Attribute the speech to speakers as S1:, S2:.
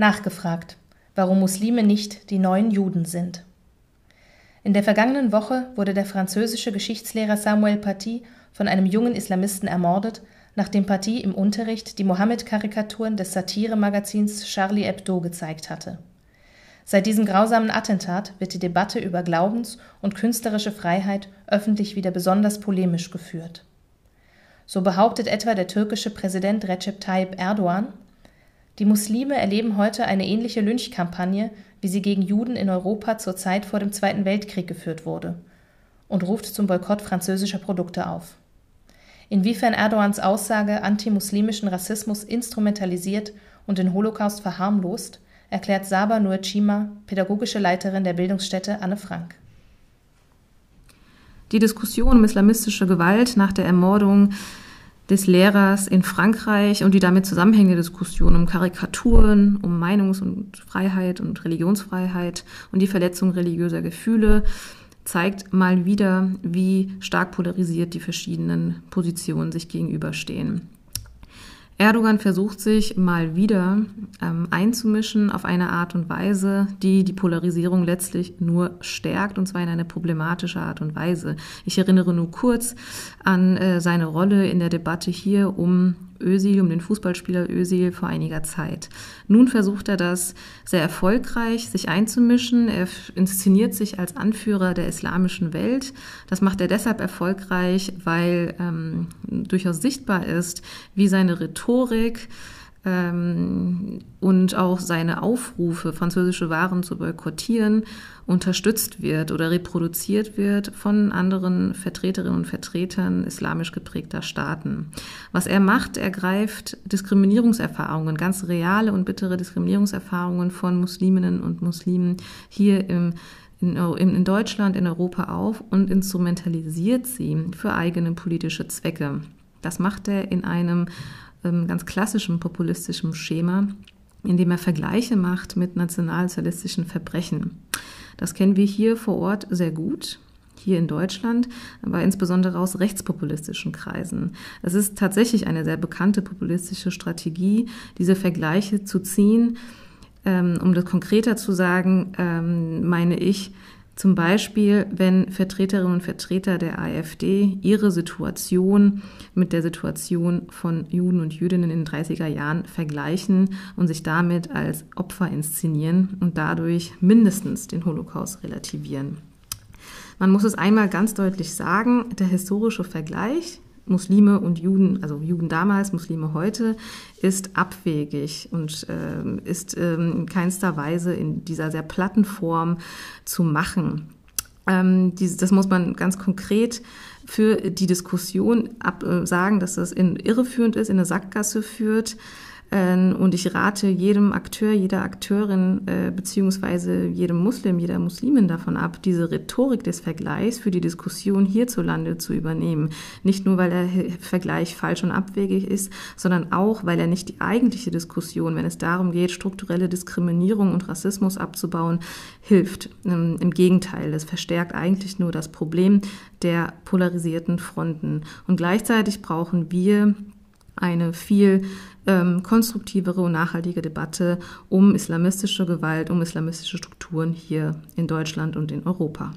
S1: Nachgefragt, warum Muslime nicht die neuen Juden sind. In der vergangenen Woche wurde der französische Geschichtslehrer Samuel Paty von einem jungen Islamisten ermordet, nachdem Paty im Unterricht die Mohammed-Karikaturen des Satiremagazins Charlie Hebdo gezeigt hatte. Seit diesem grausamen Attentat wird die Debatte über Glaubens- und künstlerische Freiheit öffentlich wieder besonders polemisch geführt. So behauptet etwa der türkische Präsident Recep Tayyip Erdogan, die Muslime erleben heute eine ähnliche Lynchkampagne, wie sie gegen Juden in Europa zur Zeit vor dem Zweiten Weltkrieg geführt wurde, und ruft zum Boykott französischer Produkte auf. Inwiefern Erdogans Aussage antimuslimischen Rassismus instrumentalisiert und den Holocaust verharmlost, erklärt Saba Nuecima, pädagogische Leiterin der Bildungsstätte Anne Frank.
S2: Die Diskussion um islamistische Gewalt nach der Ermordung des Lehrers in Frankreich und die damit zusammenhängende Diskussion um Karikaturen, um Meinungs- und Freiheit und Religionsfreiheit und die Verletzung religiöser Gefühle zeigt mal wieder, wie stark polarisiert die verschiedenen Positionen sich gegenüberstehen. Erdogan versucht sich mal wieder ähm, einzumischen auf eine Art und Weise, die die Polarisierung letztlich nur stärkt, und zwar in eine problematische Art und Weise. Ich erinnere nur kurz an äh, seine Rolle in der Debatte hier um Özil, um den Fußballspieler Özil vor einiger Zeit. Nun versucht er das sehr erfolgreich, sich einzumischen. Er inszeniert sich als Anführer der islamischen Welt. Das macht er deshalb erfolgreich, weil ähm, durchaus sichtbar ist, wie seine Rhetorik und auch seine Aufrufe, französische Waren zu boykottieren, unterstützt wird oder reproduziert wird von anderen Vertreterinnen und Vertretern islamisch geprägter Staaten. Was er macht, er greift Diskriminierungserfahrungen, ganz reale und bittere Diskriminierungserfahrungen von Musliminnen und Muslimen hier im in, Deutschland, in Europa auf und instrumentalisiert sie für eigene politische Zwecke. Das macht er in einem ähm, ganz klassischem populistischem Schema, indem er Vergleiche macht mit nationalsozialistischen Verbrechen. Das kennen wir hier vor Ort sehr gut hier in Deutschland, aber insbesondere aus rechtspopulistischen Kreisen. Es ist tatsächlich eine sehr bekannte populistische Strategie, diese Vergleiche zu ziehen. Ähm, um das konkreter zu sagen, ähm, meine ich, zum Beispiel, wenn Vertreterinnen und Vertreter der AfD ihre Situation mit der Situation von Juden und Jüdinnen in den 30er Jahren vergleichen und sich damit als Opfer inszenieren und dadurch mindestens den Holocaust relativieren. Man muss es einmal ganz deutlich sagen, der historische Vergleich Muslime und Juden, also Juden damals, Muslime heute, ist abwegig und äh, ist äh, in keinster Weise in dieser sehr platten Form zu machen. Ähm, diese, das muss man ganz konkret für die Diskussion ab, äh, sagen, dass das in, irreführend ist, in eine Sackgasse führt. Ähm, und ich rate jedem Akteur, jeder Akteurin äh, beziehungsweise jedem Muslim, jeder Muslimin davon ab, diese Rhetorik des Vergleichs für die Diskussion hierzulande zu übernehmen. Nicht nur, weil der Vergleich falsch und abwegig ist, sondern auch, weil er nicht die eigentliche Diskussion, wenn es darum geht, strukturelle Diskriminierung und Rassismus abzubauen, hilft. Ähm, Im Gegenteil, es verstärkt eigentlich nur das Problem der polarisierten Fronten. Und gleichzeitig brauchen wir eine viel ähm, konstruktivere und nachhaltige Debatte um islamistische Gewalt, um islamistische Strukturen hier in Deutschland und in Europa.